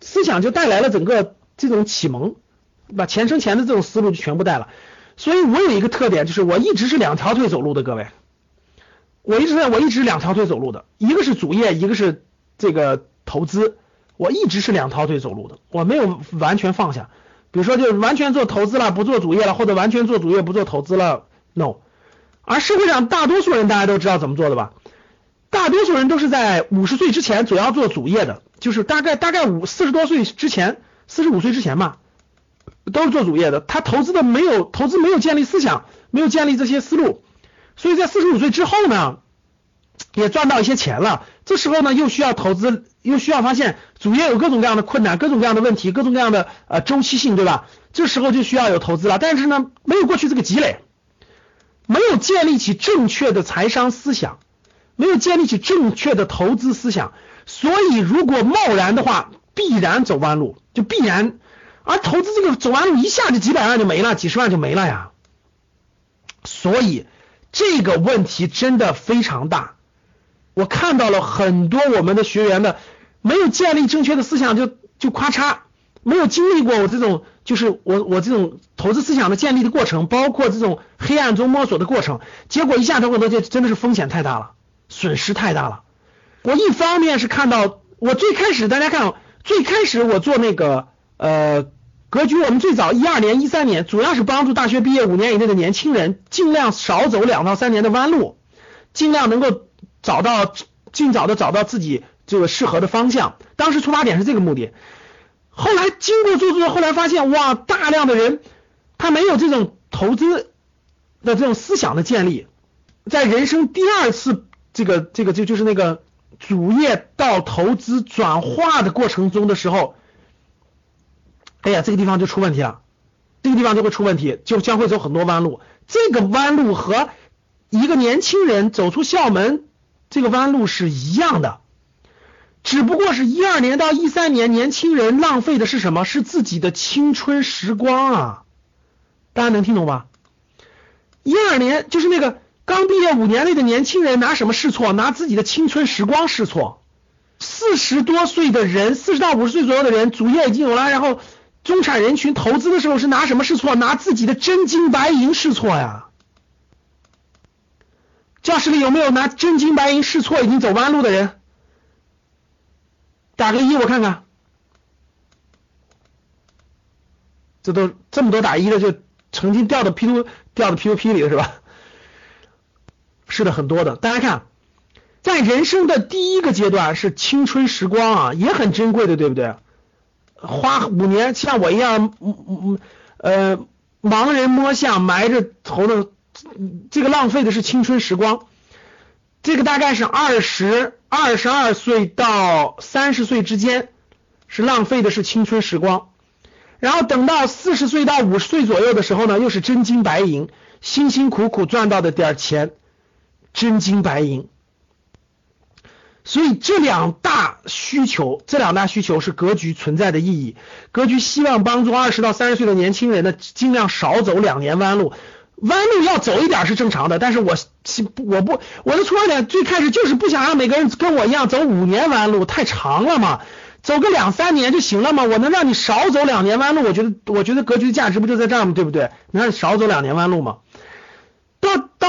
思想就带来了整个这种启蒙，把钱生钱的这种思路就全部带了。所以我有一个特点，就是我一直是两条腿走路的，各位，我一直在我一直两条腿走路的，一个是主业，一个是这个投资，我一直是两条腿走路的，我没有完全放下。比如说，就完全做投资了，不做主业了，或者完全做主业不做投资了，no。而社会上大多数人大家都知道怎么做的吧？大多数人都是在五十岁之前主要做主业的，就是大概大概五四十多岁之前，四十五岁之前吧，都是做主业的。他投资的没有投资，没有建立思想，没有建立这些思路，所以在四十五岁之后呢，也赚到一些钱了。这时候呢，又需要投资，又需要发现主业有各种各样的困难，各种各样的问题，各种各样的呃周期性，对吧？这时候就需要有投资了。但是呢，没有过去这个积累，没有建立起正确的财商思想。没有建立起正确的投资思想，所以如果贸然的话，必然走弯路，就必然。而投资这个走弯路，一下就几百万就没了，几十万就没了呀。所以这个问题真的非常大。我看到了很多我们的学员的没有建立正确的思想，就就咔嚓，没有经历过我这种就是我我这种投资思想的建立的过程，包括这种黑暗中摸索的过程，结果一下投很多，就真的是风险太大了。损失太大了。我一方面是看到，我最开始大家看，最开始我做那个呃格局，我们最早一二年、一三年，主要是帮助大学毕业五年以内的年轻人，尽量少走两到三年的弯路，尽量能够找到尽早的找到自己这个适合的方向。当时出发点是这个目的。后来经过做做，后来发现哇，大量的人他没有这种投资的这种思想的建立，在人生第二次。这个这个就就是那个主业到投资转化的过程中的时候，哎呀，这个地方就出问题了，这个地方就会出问题，就将会走很多弯路。这个弯路和一个年轻人走出校门这个弯路是一样的，只不过是一二年到一三年，年轻人浪费的是什么？是自己的青春时光啊！大家能听懂吧？一二年就是那个。刚毕业五年内的年轻人拿什么试错？拿自己的青春时光试错。四十多岁的人，四十到五十岁左右的人，主业已经有了，然后中产人群投资的时候是拿什么试错？拿自己的真金白银试错呀。教室里有没有拿真金白银试错已经走弯路的人？打个一我看看。这都这么多打一的，就曾经掉到 P to 掉到 P to P 里了是吧？是的，很多的。大家看，在人生的第一个阶段是青春时光啊，也很珍贵的，对不对？花五年，像我一样，嗯嗯呃，盲人摸象，埋着头的，这个浪费的是青春时光。这个大概是二十二十二岁到三十岁之间，是浪费的是青春时光。然后等到四十岁到五十岁左右的时候呢，又是真金白银，辛辛苦苦赚到的点钱。真金白银，所以这两大需求，这两大需求是格局存在的意义。格局希望帮助二十到三十岁的年轻人呢，尽量少走两年弯路。弯路要走一点是正常的，但是我我不我的出发点最开始就是不想让每个人跟我一样走五年弯路，太长了嘛，走个两三年就行了嘛。我能让你少走两年弯路，我觉得我觉得格局的价值不就在这儿吗？对不对？能让你少走两年弯路吗？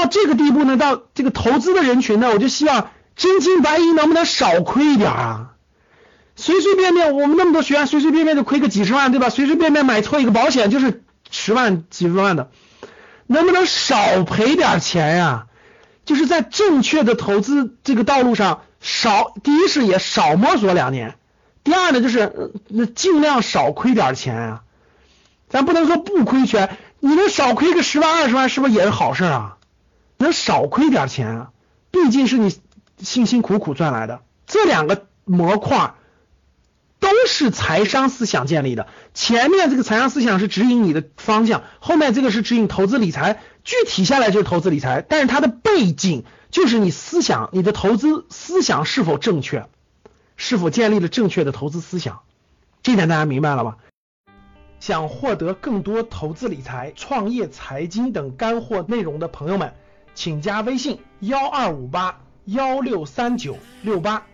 到这个地步呢，到这个投资的人群呢，我就希望真金白银能不能少亏一点啊？随随便便我们那么多学员，随随便便就亏个几十万，对吧？随随便便买错一个保险就是十万几十万的，能不能少赔点钱呀？就是在正确的投资这个道路上少，第一是也少摸索两年，第二呢就是那尽量少亏点钱啊。咱不能说不亏钱。你能少亏个十万二十万，是不是也是好事啊？能少亏点钱啊，毕竟是你辛辛苦苦赚来的。这两个模块都是财商思想建立的。前面这个财商思想是指引你的方向，后面这个是指引投资理财，具体下来就是投资理财，但是它的背景就是你思想，你的投资思想是否正确，是否建立了正确的投资思想，这点大家明白了吧？想获得更多投资理财、创业、财经等干货内容的朋友们，请加微信幺二五八幺六三九六八。